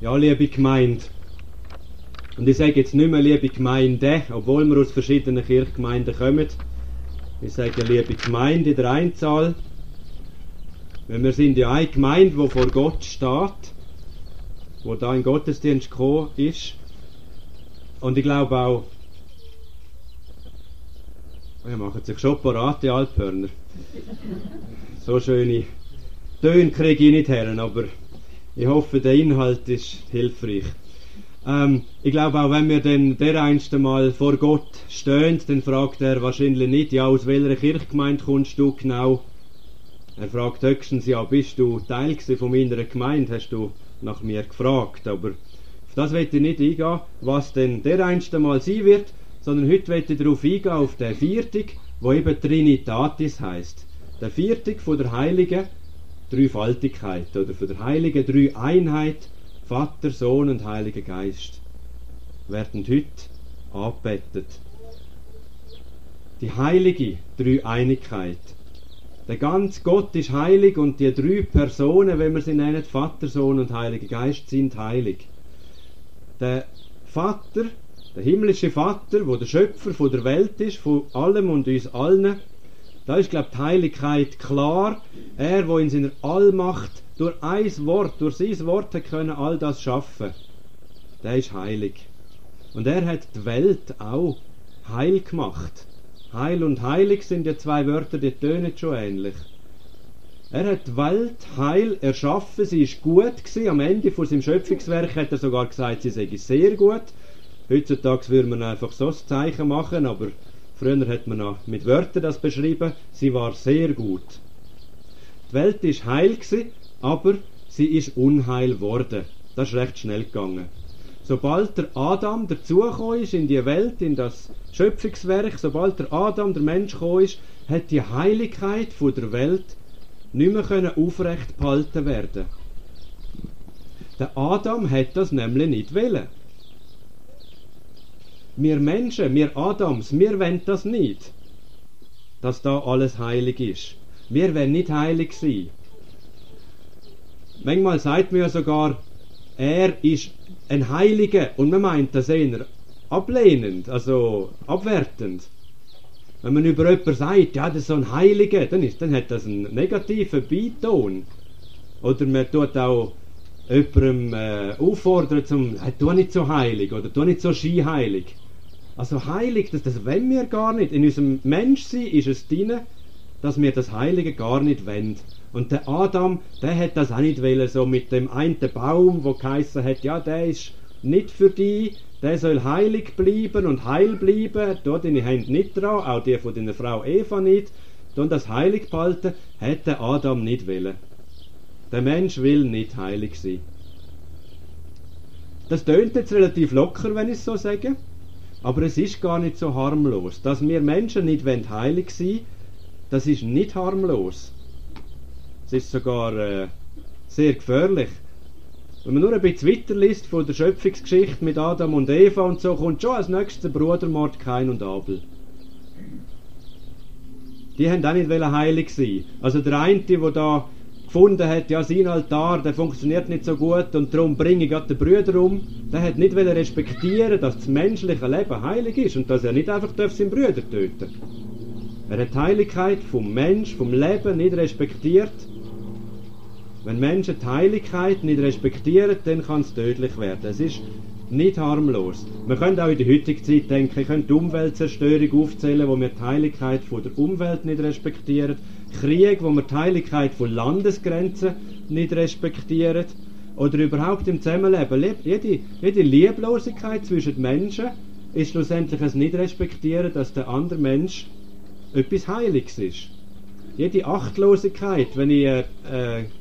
Ja, liebe Gemeinde. Und ich sage jetzt nicht mehr liebe Gemeinde, obwohl wir aus verschiedenen Kirchgemeinden kommen. Ich sage liebe Gemeinde in der Einzahl. Weil wir sind ja eine Gemeinde, die vor Gott steht, wo da in Gottesdienst gekommen ist. Und ich glaube auch, wir machen sich schon parat, die Alphörner. So schöne Töne kriege ich nicht her, aber ich hoffe, der Inhalt ist hilfreich. Ähm, ich glaube auch, wenn wir dann der einste Mal vor Gott stehen, dann fragt er wahrscheinlich nicht, ja, aus welcher Kirchgemeinde kommst du genau? Er fragt höchstens, ja, bist du Teil von meiner Gemeinde? Hast du nach mir gefragt? Aber auf das wird ich nicht eingehen, was denn der einste Mal sein wird, sondern heute wird ich darauf eingehen, auf den Viertig, wo eben Trinitatis heißt. Der Viertig von der Heiligen Dreifaltigkeit oder von der Heiligen Dreieinheit Vater, Sohn und Heiliger Geist werden heute angebetet. Die heilige Dreieinigkeit. Der ganze Gott ist heilig und die drei Personen, wenn wir sie nennen, Vater, Sohn und Heiliger Geist, sind heilig. Der Vater, der himmlische Vater, wo der Schöpfer von der Welt ist, von allem und uns allen, da ist, glaube ich, die Heiligkeit klar. Er, wo in seiner Allmacht durch ein Wort, durch sein Wort können all das schaffen, der ist heilig. Und er hat die Welt auch heil gemacht. Heil und heilig sind ja zwei Wörter, die tönen schon ähnlich. Er hat die Welt heil erschaffen, sie ist gut gewesen. Am Ende von seinem Schöpfungswerk hat er sogar gesagt, sie sei sehr gut. Heutzutage würde man einfach so ein Zeichen machen, aber früher hat man noch mit Wörtern das beschrieben. Sie war sehr gut. Die Welt ist heil gewesen, aber sie ist unheil worden. Das ist recht schnell gegangen. Sobald der Adam dazugekommen ist in die Welt, in das Schöpfungswerk, sobald der Adam, der Mensch gekommen ist, hat die Heiligkeit von der Welt nicht mehr können aufrecht behalten werden. Der Adam hat das nämlich nicht wollen. Wir Menschen, wir Adams, wir wollen das nicht, dass da alles heilig ist. Wir wollen nicht heilig sein. Manchmal sagt man ja sogar, er ist ein Heiliger und man meint das eher ablehnend, also abwertend. Wenn man über jemanden sagt, ja, das ist so ein Heiliger, dann, ist, dann hat das einen negativen Beiton. Oder man tut auch jemandem äh, auffordern zum, tu nicht so heilig oder tu nicht so skiheilig. Also heilig, das, das wollen wir gar nicht. In unserem Menschsein ist es drin, dass wir das Heilige gar nicht wollen. Und der Adam, der hat das auch nicht wollen, so mit dem einen Baum, wo geheißen hat, ja, der ist nicht für dich, der soll heilig bleiben und heil bleiben, da deine Hände nicht dran, auch die von deiner Frau Eva nicht, und das heilig behalten, hat der Adam nicht wollen. Der Mensch will nicht heilig sein. Das tönt jetzt relativ locker, wenn ich es so sage, aber es ist gar nicht so harmlos. Dass wir Menschen nicht heilig sein wollen, das ist nicht harmlos. Es ist sogar äh, sehr gefährlich. Wenn man nur ein bisschen weiterliest von der Schöpfungsgeschichte mit Adam und Eva und so, kommt schon als nächstes der Brudermord Kain und Abel. Die haben auch nicht heilig sein Also der eine, der da gefunden hat, ja, sein Altar, der funktioniert nicht so gut und darum bringe ich den Brüder um, der hat nicht respektieren dass das menschliche Leben heilig ist und dass er nicht einfach seinen Brüder töten darf. Er hat die Heiligkeit vom Mensch, vom Leben nicht respektiert wenn Menschen die Heiligkeit nicht respektieren, dann kann es tödlich werden. Es ist nicht harmlos. Wir können auch in der heutigen Zeit denken, ich könnte die Umweltzerstörung aufzählen, wo wir die Heiligkeit von der Umwelt nicht respektieren, Krieg, wo wir die Heiligkeit von Landesgrenzen nicht respektieren, oder überhaupt im Zusammenleben. Jede, jede Lieblosigkeit zwischen Menschen ist schlussendlich ein Nicht-Respektieren, dass der andere Mensch etwas Heiliges ist. Jede Achtlosigkeit, wenn ich äh,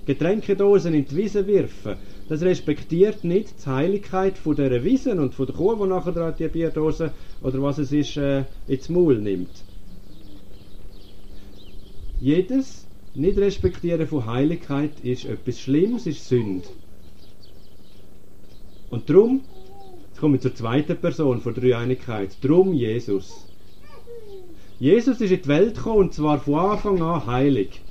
Getränkedosen in die Wiese wirfe, das respektiert nicht die Heiligkeit von dieser Wiese und von der Kuh, die nachher die Bierdose oder was es ist, äh, ins Maul nimmt. Jedes Nicht-Respektieren von Heiligkeit ist etwas Schlimmes, ist Sünde. Und darum, jetzt komme ich zur zweiten Person von Dreieinigkeit, darum Jesus. Jesus ist in die Welt gekommen und zwar von Anfang an heilig.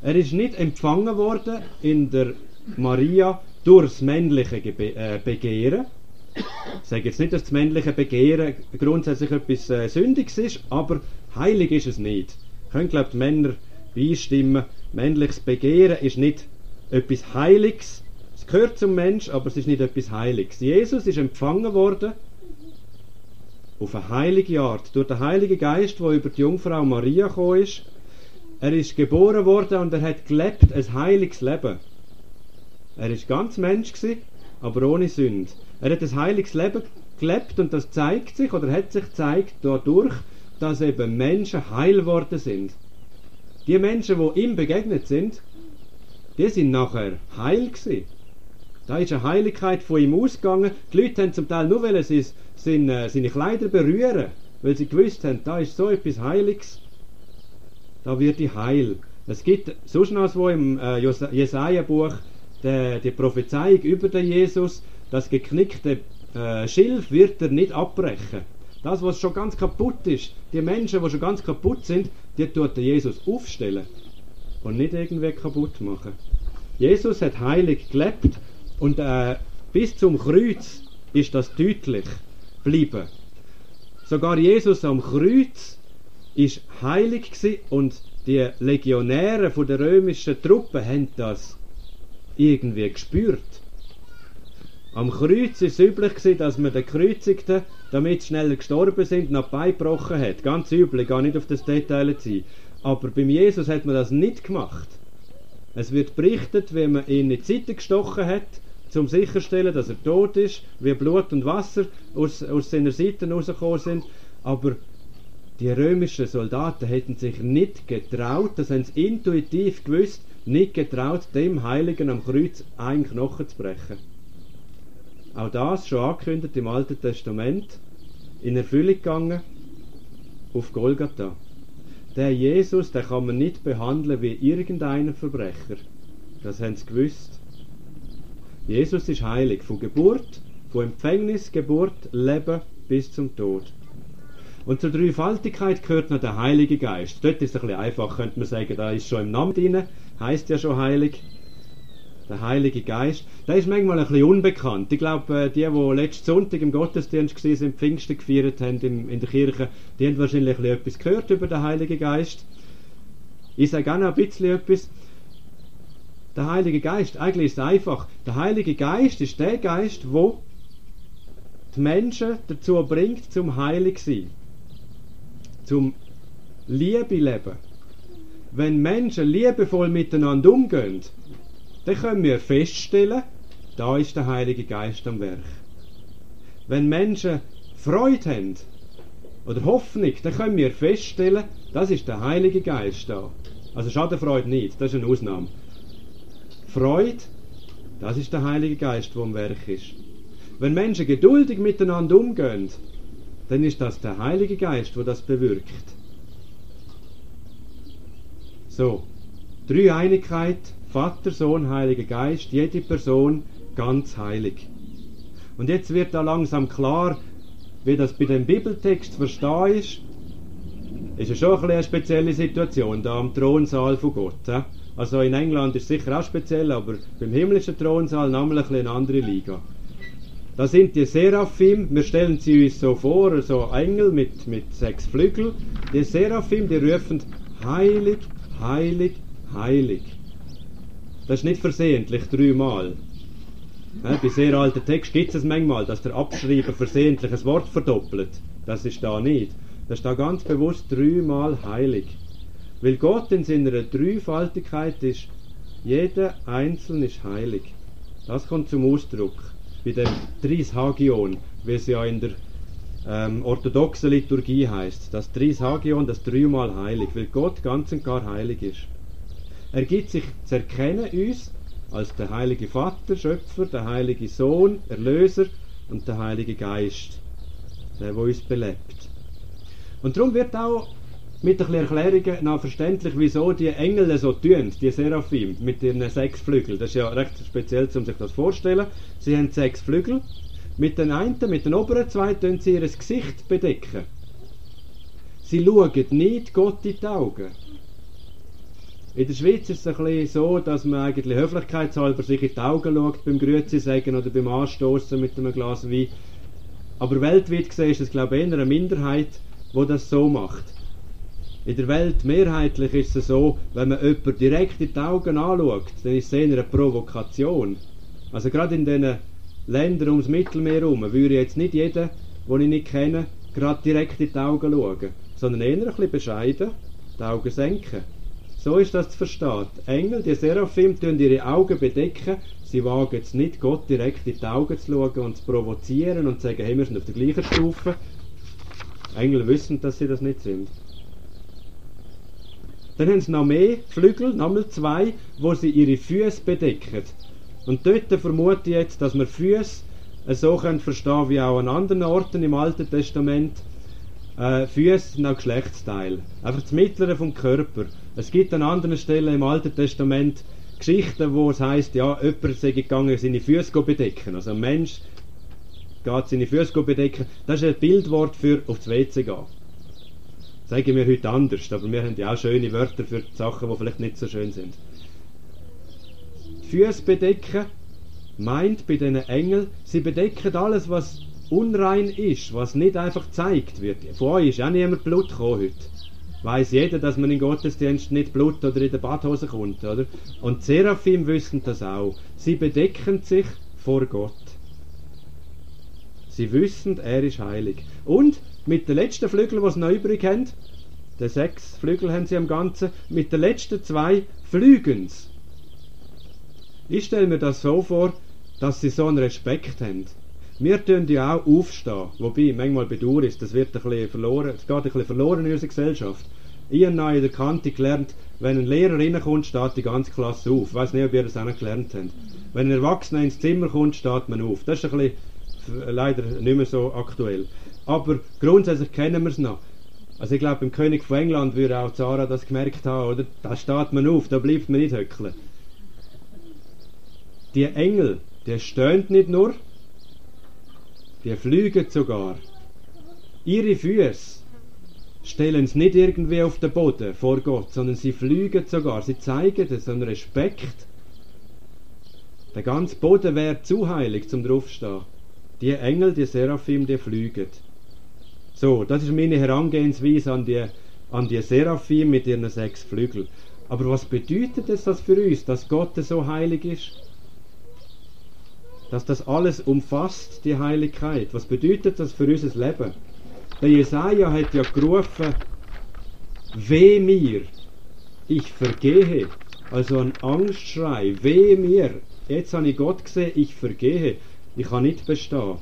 Er ist nicht empfangen worden in der Maria durchs männliche äh, Begehren. Ich sage jetzt nicht, dass das männliche Begehren grundsätzlich etwas äh, Sündiges ist, aber heilig ist es nicht. Können, glaube die Männer beistimmen. Männliches Begehren ist nicht etwas Heiliges. Es gehört zum Mensch, aber es ist nicht etwas Heiliges. Jesus ist empfangen worden auf eine heilige Art durch den Heiligen Geist, der über die Jungfrau Maria gekommen ist. Er ist geboren worden und er hat gelebt ein heiliges Leben. Er ist ganz Mensch gewesen, aber ohne Sünde. Er hat ein heiliges Leben gelebt und das zeigt sich oder hat sich gezeigt dadurch, dass eben Menschen heil worden sind. Die Menschen, die ihm begegnet sind, die sind nachher heil gewesen. Da ist eine Heiligkeit von ihm ausgegangen. Die Leute haben zum Teil nur wollen, sie, seine, seine Kleider berühren, weil sie gewusst haben, da ist so etwas Heiliges. Da wird die heil. Es gibt sonst noch wo im äh, Jesaja-Buch die, die Prophezeiung über den Jesus, das geknickte äh, Schilf wird er nicht abbrechen. Das, was schon ganz kaputt ist, die Menschen, die schon ganz kaputt sind, die tut der Jesus aufstellen und nicht irgendwie kaputt machen. Jesus hat heilig gelebt und äh, bis zum Kreuz ist das deutlich geblieben. Sogar Jesus am Kreuz ist heilig und die Legionäre von der römischen Truppe haben das irgendwie gespürt. Am Kreuz ist es üblich dass man den Kreuzigten, damit sie schneller gestorben sind, noch beigebrochen hat. Ganz üblich, gar nicht auf das Detail zu Aber beim Jesus hat man das nicht gemacht. Es wird berichtet, wie man ihn in die Seite gestochen hat, zum sicherstellen, dass er tot ist, wie Blut und Wasser aus, aus seiner Seite rausgekommen sind. Aber die römischen Soldaten hätten sich nicht getraut, das haben sie intuitiv gewusst, nicht getraut, dem Heiligen am Kreuz einen Knochen zu brechen. Auch das schon angekündigt im Alten Testament, in Erfüllung gegangen, auf Golgatha. Der Jesus, den kann man nicht behandeln wie irgendeinen Verbrecher. Das haben sie gewusst. Jesus ist heilig, von Geburt, von Empfängnis, Geburt, Leben bis zum Tod. Und zur Dreifaltigkeit gehört noch der Heilige Geist. Dort ist es ein bisschen einfach, könnte man sagen, da ist schon im Namen drin, heißt ja schon heilig. Der Heilige Geist. Der ist manchmal ein bisschen unbekannt. Ich glaube, äh, die, die letzten Sonntag im Gottesdienst waren, sind Pfingsten gefeiert haben in der Kirche, die haben wahrscheinlich etwas gehört über den Heiligen Geist. Ich sage auch noch ein bisschen etwas. Der Heilige Geist, eigentlich ist es einfach. Der Heilige Geist ist der Geist, wo die Menschen dazu bringt, zum heilig sein. Zum Liebe leben. Wenn Menschen liebevoll miteinander umgehen, dann können wir feststellen, da ist der Heilige Geist am Werk. Wenn Menschen Freude haben oder Hoffnung, dann können wir feststellen, das ist der Heilige Geist da. Also Schadenfreude nicht, das ist eine Ausnahme. Freude, das ist der Heilige Geist, der am Werk ist. Wenn Menschen geduldig miteinander umgehen, dann ist das der Heilige Geist, der das bewirkt. So, Dreieinigkeit, Vater, Sohn, Heiliger Geist, jede Person ganz heilig. Und jetzt wird da langsam klar, wie das bei dem Bibeltext zu verstehen ist. Ist ja schon ein eine spezielle Situation da am Thronsaal von Gott. Also in England ist es sicher auch speziell, aber beim himmlischen Thronsaal nochmal ein eine andere Liga. Da sind die Seraphim, wir stellen sie uns so vor, so Engel mit, mit sechs Flügeln. Die Seraphim, die rufen heilig, heilig, heilig. Das ist nicht versehentlich dreimal. Ja, bei sehr alten Texten gibt es manchmal, dass der Abschreiber versehentlich ein Wort verdoppelt. Das ist da nicht. Das ist da ganz bewusst dreimal heilig. Weil Gott in seiner Dreifaltigkeit ist, jeder Einzelne ist heilig. Das kommt zum Ausdruck bei dem Hagion, wie es ja in der ähm, orthodoxen Liturgie heißt. Das Hagion, das dreimal heilig, weil Gott ganz und gar heilig ist. Er gibt sich zu erkennen uns als der heilige Vater, Schöpfer, der heilige Sohn, Erlöser und der heilige Geist, der, der uns belebt. Und darum wird auch mit ein Erklärungen noch verständlich, wieso die Engel so tun, die Seraphim, mit ihren sechs Flügeln. Das ist ja recht speziell, um sich das vorzustellen. Sie haben sechs Flügel. Mit den einen, mit den oberen zwei, tun sie ihr Gesicht bedecken. Sie schauen nicht Gott in die Augen. In der Schweiz ist es ein bisschen so, dass man eigentlich höflichkeitshalber sich in die Augen schaut beim Grüezi sagen oder beim Anstoßen mit einem Glas Wein. Aber weltweit gesehen ist es, glaube ich, eher eine Minderheit, die das so macht. In der Welt mehrheitlich ist es so, wenn man jemanden direkt in die Augen anschaut, dann ist es eher eine Provokation. Also gerade in diesen Ländern ums Mittelmeer herum würde jetzt nicht jeden, den ich nicht kenne, gerade direkt in die Augen schauen, sondern eher ein bisschen bescheiden, die Augen senken. So ist das zu verstehen. Die Engel, die Seraphim, tun ihre Augen bedecken. Sie wagen es nicht, Gott direkt in die Augen zu schauen und zu provozieren und zu sagen, hey, wir sind auf der gleichen Stufe. Engel wissen, dass sie das nicht sind. Dann haben sie noch mehr Flügel, nochmal zwei, wo sie ihre Füße bedecken. Und dort vermute ich jetzt, dass man Füße so können verstehen wie auch an anderen Orten im Alten Testament. Äh, Füße sind auch Geschlechtsteil. Einfach das Mittlere vom Körper. Es gibt an anderen Stellen im Alten Testament Geschichten, wo es heißt, ja, jemand sei gegangen, seine Füße bedecken. Also ein Mensch geht seine Füße bedecken. Das ist ein Bildwort für aufs WC gehen. Sagen wir heute anders, aber wir haben ja auch schöne Wörter für Sachen, die vielleicht nicht so schön sind. Füße bedecken meint bei diesen Engeln, sie bedecken alles, was unrein ist, was nicht einfach gezeigt wird. Von euch ist auch niemand Blut gekommen heute. Weiß jeder, dass man in Gottesdienst nicht Blut oder in der Badhose kommt, oder? Und Seraphim wissen das auch. Sie bedecken sich vor Gott. Sie wissen, er ist heilig. Und mit den letzten Flügeln, die sie noch übrig haben, die sechs Flügel haben sie am Ganzen, mit den letzten zwei flügen sie. Ich stelle mir das so vor, dass sie so einen Respekt haben. Wir tun ja auch aufstehen, wobei manchmal bedauere ist, das wird ein bisschen verloren, es geht ein bisschen verloren in unserer Gesellschaft. Ich habe in der Kante gelernt, wenn ein Lehrer reinkommt, steht die ganze Klasse auf. Ich weiß nicht, ob ihr das auch noch gelernt habt. Wenn ein Erwachsener ins Zimmer kommt, steht man auf. Das ist ein bisschen leider nicht mehr so aktuell. Aber grundsätzlich kennen wir es noch. Also ich glaube, beim König von England würde auch Zara das gemerkt haben, oder? Da steht man auf, da bleibt man nicht höckeln. Die Engel, die stehen nicht nur, die fliegen sogar. Ihre Füße stellen es nicht irgendwie auf den Boden vor Gott, sondern sie fliegen sogar. Sie zeigen das einen Respekt. Der ganze Boden wäre zu heilig zum draufstehen. Die Engel, die Seraphim, die fliegen. So, das ist meine Herangehensweise an die, an die Seraphim mit ihren sechs Flügeln. Aber was bedeutet es das für uns, dass Gott so heilig ist? Dass das alles umfasst, die Heiligkeit. Was bedeutet das für unser Leben? Der Jesaja hat ja gerufen, weh mir, ich vergehe. Also ein Angstschrei, weh mir. Jetzt habe ich Gott gesehen, ich vergehe. Ich kann nicht bestehen.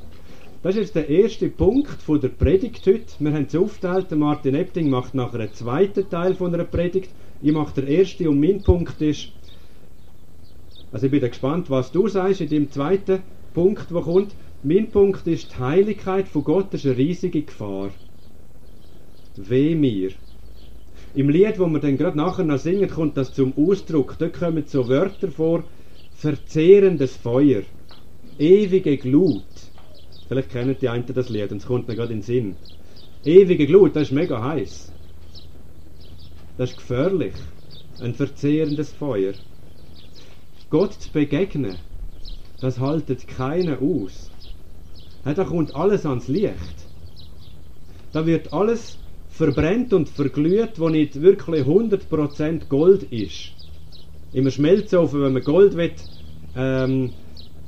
Das ist jetzt der erste Punkt von der Predigt heute. Wir haben es aufgeteilt. Martin Epting macht nachher einen zweiten Teil von einer Predigt. Ich mache den ersten und mein Punkt ist, also ich bin gespannt, was du sagst in dem zweiten Punkt, der kommt. Mein Punkt ist, die Heiligkeit von Gott ist eine riesige Gefahr. Weh mir. Im Lied, wo wir dann gerade nachher noch singen, kommt das zum Ausdruck. Dort kommen so Wörter vor, verzehrendes Feuer, ewige Glut, Vielleicht kennen die einen das Lied und es kommt mir gerade in den Sinn. Ewige Glut, das ist mega heiß. Das ist gefährlich. Ein verzehrendes Feuer. Gott zu begegnen, das haltet keiner aus. da kommt alles ans Licht. Da wird alles verbrennt und verglüht, wo nicht wirklich 100% Gold ist. Im Schmelzofen, wenn man Gold will, ähm,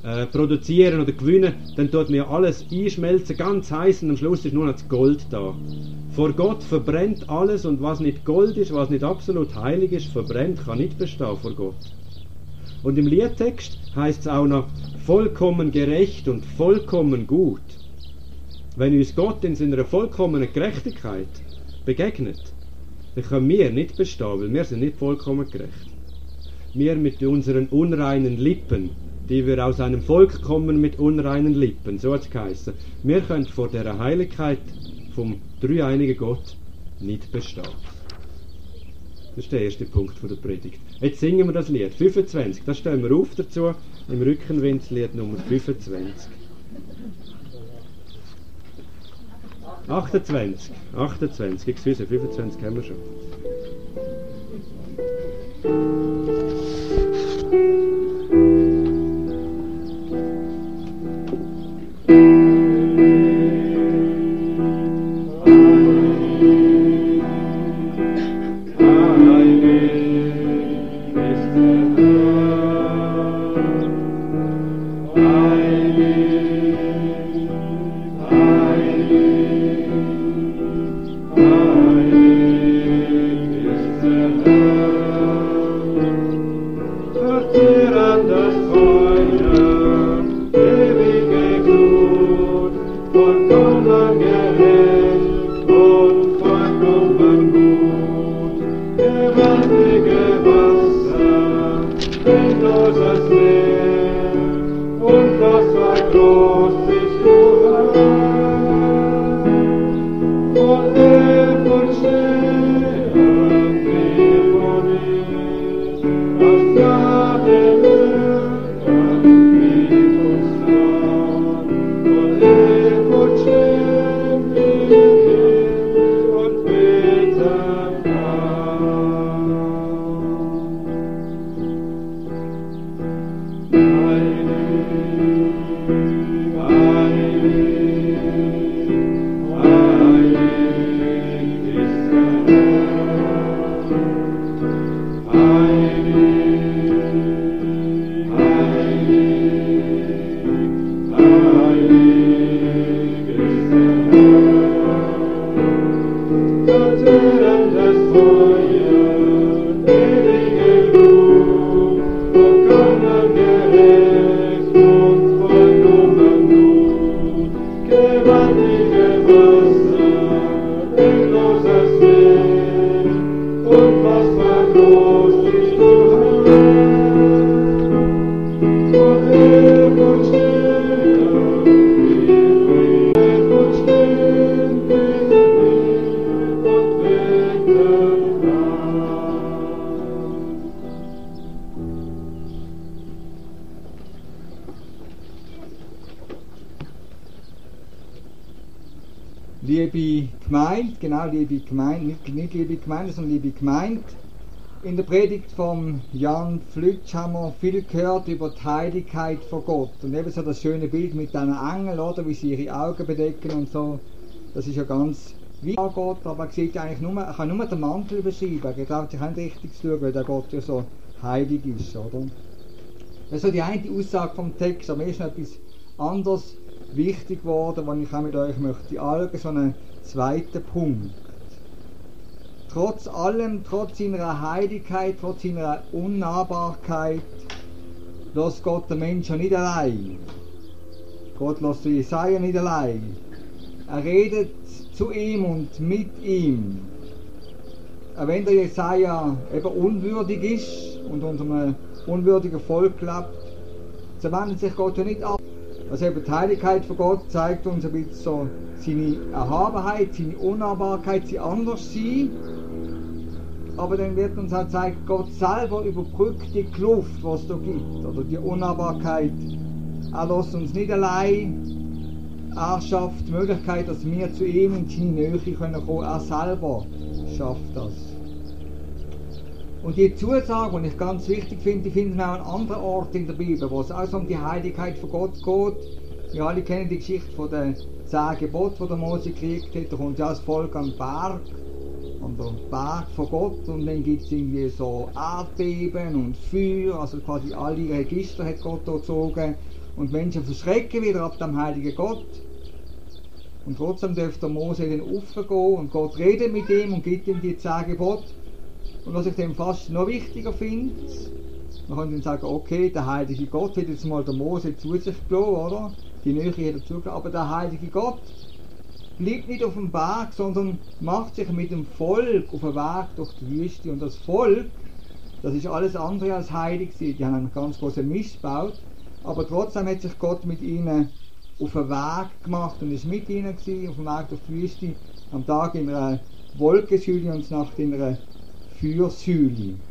äh, produzieren oder gewinnen, dann tut mir alles einschmelzen, ganz heiß und am Schluss ist nur noch das Gold da. Vor Gott verbrennt alles und was nicht Gold ist, was nicht absolut heilig ist, verbrennt, kann nicht bestehen vor Gott. Und im Liedtext heißt es auch noch vollkommen gerecht und vollkommen gut. Wenn uns Gott in seiner vollkommenen Gerechtigkeit begegnet, dann können wir nicht bestehen, weil wir sind nicht vollkommen gerecht. Wir mit unseren unreinen Lippen die wir aus einem Volk kommen mit unreinen Lippen, so hat es geheißen. Wir können vor der Heiligkeit vom dreieinigen Gott nicht bestehen. Das ist der erste Punkt der Predigt. Jetzt singen wir das Lied 25, das stellen wir auf dazu, im Rückenwind Lied Nummer 25. 28, 28, excuse, 25 haben wir schon. Liebe Gemeinde, sondern liebe Gemeinde. In der Predigt von Jan Flütsch haben wir viel gehört über die Heiligkeit von Gott. Und eben so das schöne Bild mit diesen Engeln, oder, wie sie ihre Augen bedecken und so. Das ist ja ganz wie an Gott, aber er sieht eigentlich nur, er kann nur den Mantel beschreiben. Er traut sich nicht richtig schauen, weil der Gott ja so heilig ist, oder? Das ist so die eine Aussage vom Text, aber mir ist noch etwas anderes wichtig geworden, was ich auch mit euch möchte anschauen, so einen zweiten Punkt. Trotz allem, trotz seiner Heiligkeit, trotz seiner Unnahbarkeit, lässt Gott den Menschen nicht allein. Gott lässt Jesaja nicht allein. Er redet zu ihm und mit ihm. Wenn der Jesaja eben unwürdig ist und unter einem unwürdigen Volk lebt, so wendet sich Gott ja nicht ab. Also eben die Heiligkeit von Gott zeigt uns ein bisschen so seine Erhabenheit, seine Unnahbarkeit, sein Anderssein. Aber dann wird uns auch gezeigt, Gott selber überbrückt die Kluft, was da gibt, oder die Unnahbarkeit. Er lässt uns nicht allein. Er schafft die Möglichkeit, dass wir zu ihm in seine Nähe können kommen. Er selber schafft das. Und die Zusage, die ich ganz wichtig finde, die finden wir auch an anderen Orten in der Bibel, wo es auch so um die Heiligkeit von Gott geht. Wir alle kennen die Geschichte von den zehn Geboten, die der Mose gekriegt hat. Da kommt ja das Volk am Berg, an den Berg von Gott und dann gibt es irgendwie so Erdbeben und Feuer, also quasi alle Register hat Gott da gezogen und Menschen verschrecken wieder ab dem heiligen Gott. Und trotzdem dürfte der Mose dann aufgehen und Gott redet mit ihm und gibt ihm die zehn Gebote. Und was ich dann fast noch wichtiger finde, man kann dann sagen, okay, der heilige Gott hat jetzt mal der Mose zu sich gelassen, oder? Die Nähe hat er zugelassen, aber der heilige Gott bleibt nicht auf dem Berg, sondern macht sich mit dem Volk auf den Weg durch die Wüste. Und das Volk, das ist alles andere als heilig. Die haben einen ganz großen Mist gebaut, aber trotzdem hat sich Gott mit ihnen auf den Weg gemacht und ist mit ihnen gewesen, auf dem Weg durch die Wüste, am Tag in einer Wolkensäule und Nacht in einer Feuersäule.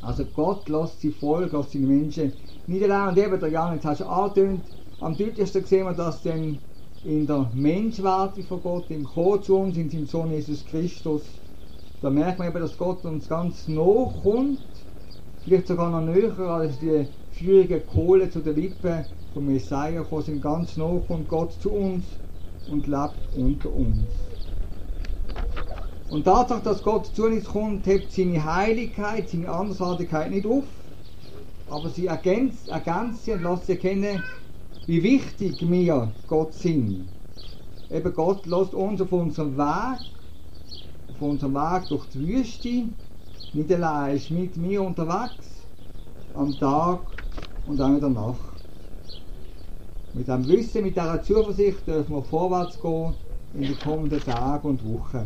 Also Gott lässt sie Volk, lässt seine Menschen nicht allein. Und eben, der Jan, jetzt hast du angetönt, am deutlichsten sehen wir das dann in der Menschwarte von Gott, im Kommen zu uns, in seinem Sohn Jesus Christus. Da merkt man eben, dass Gott uns ganz nah kommt, vielleicht sogar noch näher als die feurigen Kohle zu den Lippen von Messiah gekommen sind. Ganz nah kommt Gott zu uns und lebt unter uns. Und Tatsache, dass Gott zu uns kommt, hebt seine Heiligkeit, seine Andersartigkeit nicht auf, aber sie ergänzt, ergänzt sie und lässt sie erkennen, wie wichtig wir Gott sind. Eben Gott lässt uns auf unserem Weg, auf unserem Weg durch die Wüste, nicht allein, ist mit mir unterwegs. am Tag und auch in der Nacht. Mit dem Wissen, mit dieser Zuversicht dürfen wir vorwärts gehen in den kommenden Tagen und Wochen.